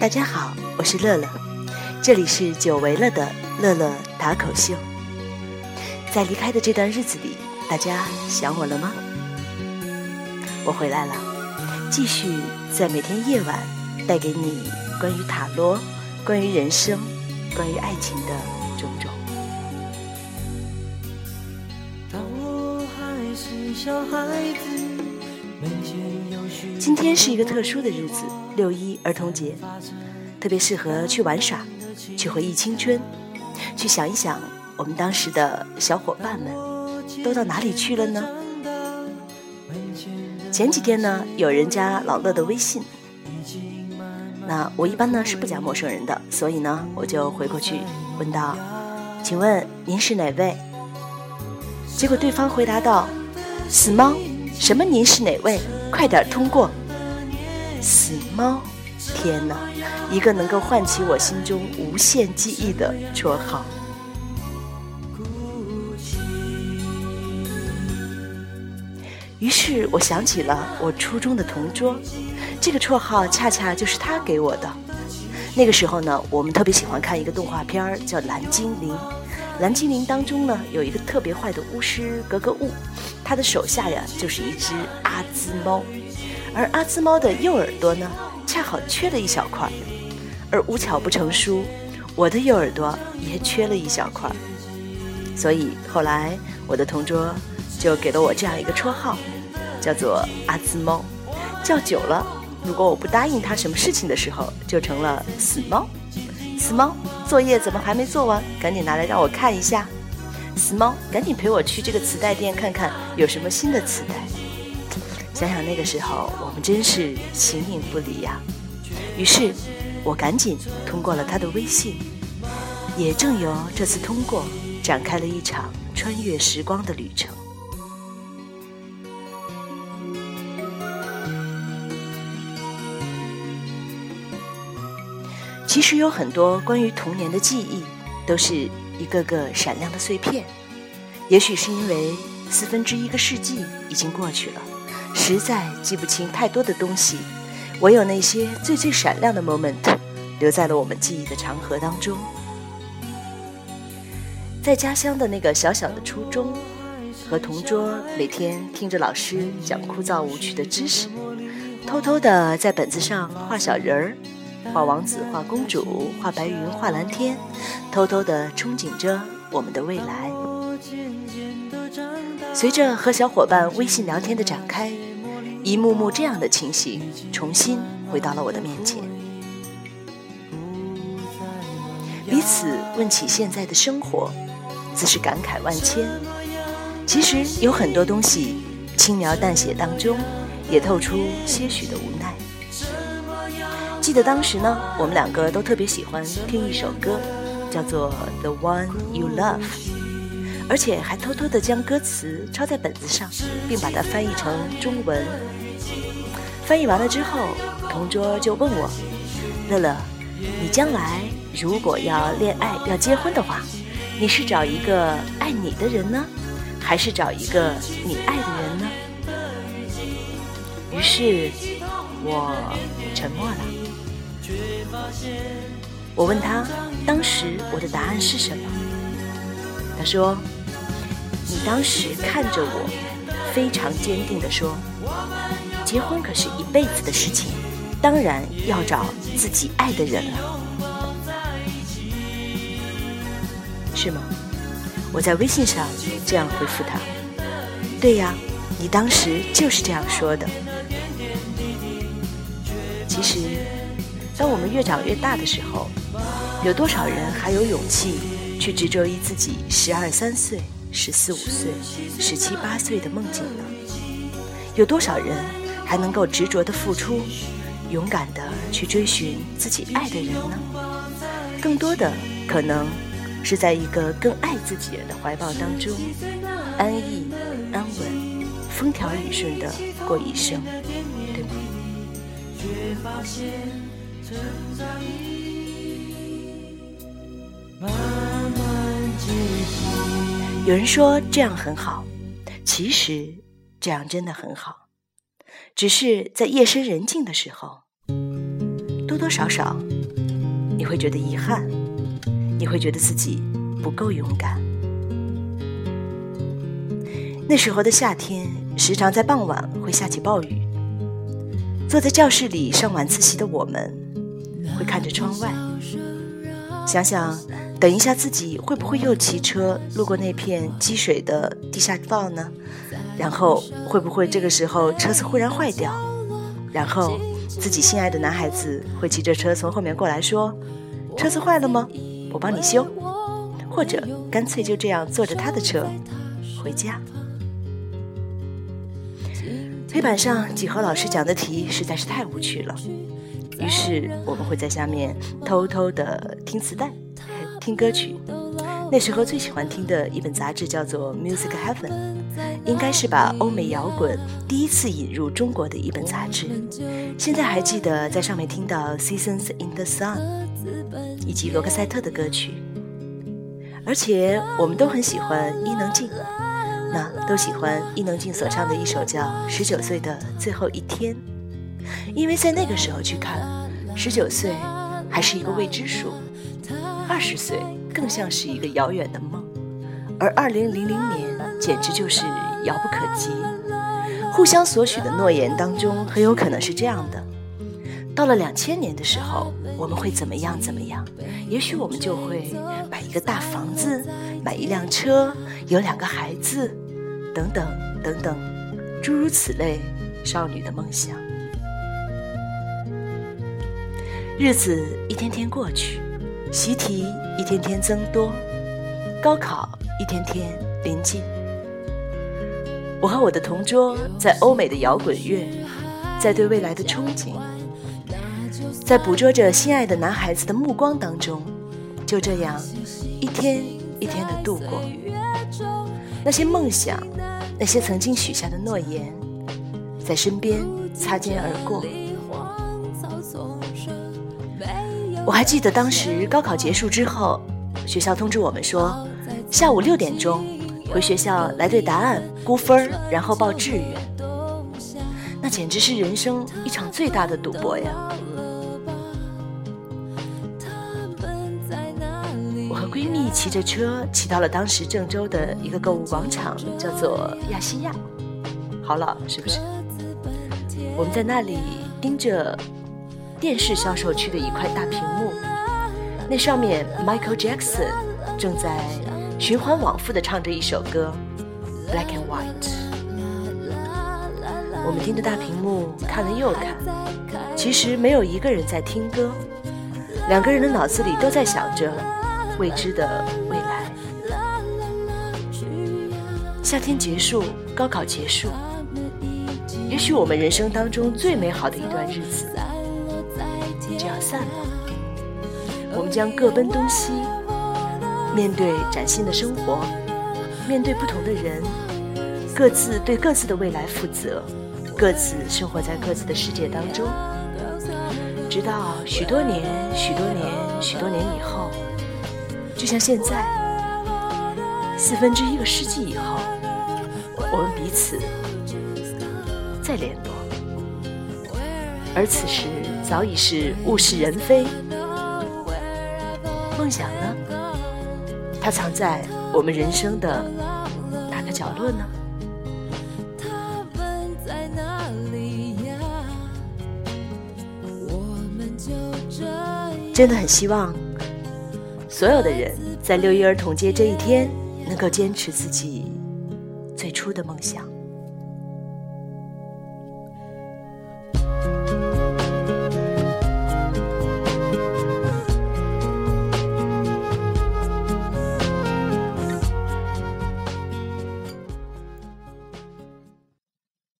大家好，我是乐乐，这里是久违了的乐乐打口秀。在离开的这段日子里，大家想我了吗？我回来了，继续在每天夜晚带给你关于塔罗、关于人生、关于爱情的种种。当我还是小孩子今天是一个特殊的日子，六一儿童节，特别适合去玩耍，去回忆青春，去想一想我们当时的小伙伴们都到哪里去了呢？前几天呢，有人加老乐的微信，那我一般呢是不加陌生人的，所以呢我就回过去问道：“请问您是哪位？”结果对方回答道：“死猫，什么您是哪位？快点通过。”死猫，天哪，一个能够唤起我心中无限记忆的绰号。于是我想起了我初中的同桌，这个绰号恰恰就是他给我的。那个时候呢，我们特别喜欢看一个动画片儿，叫《蓝精灵》。《蓝精灵》当中呢，有一个特别坏的巫师格格巫，他的手下呀就是一只阿兹猫，而阿兹猫的右耳朵呢，恰好缺了一小块。而无巧不成书，我的右耳朵也缺了一小块，所以后来我的同桌。就给了我这样一个绰号，叫做阿兹猫。叫久了，如果我不答应他什么事情的时候，就成了死猫。死猫，作业怎么还没做完？赶紧拿来让我看一下。死猫，赶紧陪我去这个磁带店看看有什么新的磁带。想想那个时候，我们真是形影不离呀。于是，我赶紧通过了他的微信。也正由这次通过，展开了一场穿越时光的旅程。其实有很多关于童年的记忆，都是一个个闪亮的碎片。也许是因为四分之一个世纪已经过去了，实在记不清太多的东西，唯有那些最最闪亮的 moment 留在了我们记忆的长河当中。在家乡的那个小小的初中，和同桌每天听着老师讲枯燥无趣的知识，偷偷的在本子上画小人儿。画王子，画公主，画白云，画蓝天，偷偷的憧憬着我们的未来。随着和小伙伴微信聊天的展开，一幕幕这样的情形重新回到了我的面前。彼此问起现在的生活，自是感慨万千。其实有很多东西，轻描淡写当中，也透出些许的无奈。记得当时呢，我们两个都特别喜欢听一首歌，叫做《The One You Love》，而且还偷偷的将歌词抄在本子上，并把它翻译成中文。翻译完了之后，同桌就问我：“乐乐，你将来如果要恋爱、要结婚的话，你是找一个爱你的人呢，还是找一个你爱的人呢？”于是，我沉默了。我问他，当时我的答案是什么？他说：“你当时看着我，非常坚定地说，结婚可是一辈子的事情，当然要找自己爱的人了，是吗？”我在微信上这样回复他：“对呀，你当时就是这样说的。”其实。当我们越长越大的时候，有多少人还有勇气去执着于自己十二三岁、十四五岁、十七八岁的梦境呢？有多少人还能够执着的付出，勇敢的去追寻自己爱的人呢？更多的可能是在一个更爱自己的怀抱当中，安逸、安稳、风调雨顺的过一生，对吗？有人说这样很好，其实这样真的很好，只是在夜深人静的时候，多多少少你会觉得遗憾，你会觉得自己不够勇敢。那时候的夏天，时常在傍晚会下起暴雨。坐在教室里上晚自习的我们，会看着窗外，想想等一下自己会不会又骑车路过那片积水的地下道呢？然后会不会这个时候车子忽然坏掉？然后自己心爱的男孩子会骑着车从后面过来说：“车子坏了吗？我帮你修。”或者干脆就这样坐着他的车回家。黑板上几何老师讲的题实在是太无趣了，于是我们会在下面偷偷的听磁带、听歌曲。那时候最喜欢听的一本杂志叫做《Music Heaven》，应该是把欧美摇滚第一次引入中国的一本杂志。现在还记得在上面听到《Seasons in the Sun》以及罗克赛特的歌曲，而且我们都很喜欢伊能静。那都喜欢伊能静所唱的一首叫《十九岁的最后一天》，因为在那个时候去看，十九岁还是一个未知数，二十岁更像是一个遥远的梦，而二零零零年简直就是遥不可及。互相所许的诺言当中，很有可能是这样的：到了两千年的时候，我们会怎么样怎么样？也许我们就会买一个大房子，买一辆车，有两个孩子。等等等等，诸如此类，少女的梦想。日子一天天过去，习题一天天增多，高考一天天临近。我和我的同桌在欧美的摇滚乐，在对未来的憧憬，在捕捉着心爱的男孩子的目光当中，就这样一天一天的度过。那些梦想。那些曾经许下的诺言，在身边擦肩而过。我还记得当时高考结束之后，学校通知我们说，下午六点钟回学校来对答案估分然后报志愿。那简直是人生一场最大的赌博呀！我和闺蜜骑着车骑到了当时郑州的一个购物广场，叫做亚细亚，好老是不是？我们在那里盯着电视销售区的一块大屏幕，那上面 Michael Jackson 正在循环往复的唱着一首歌《Black and White》。我们盯着大屏幕看了又看，其实没有一个人在听歌，两个人的脑子里都在想着。未知的未来，夏天结束，高考结束，也许我们人生当中最美好的一段日子就要散了。我们将各奔东西，面对崭新的生活，面对不同的人，各自对各自的未来负责，各自生活在各自的世界当中，直到许多年、许多年、许多年以后。就像现在，四分之一个世纪以后，我们彼此再联络，而此时早已是物是人非。梦想呢？它藏在我们人生的哪个角落呢？真的很希望。所有的人在六一儿童节这一天，能够坚持自己最初的梦想。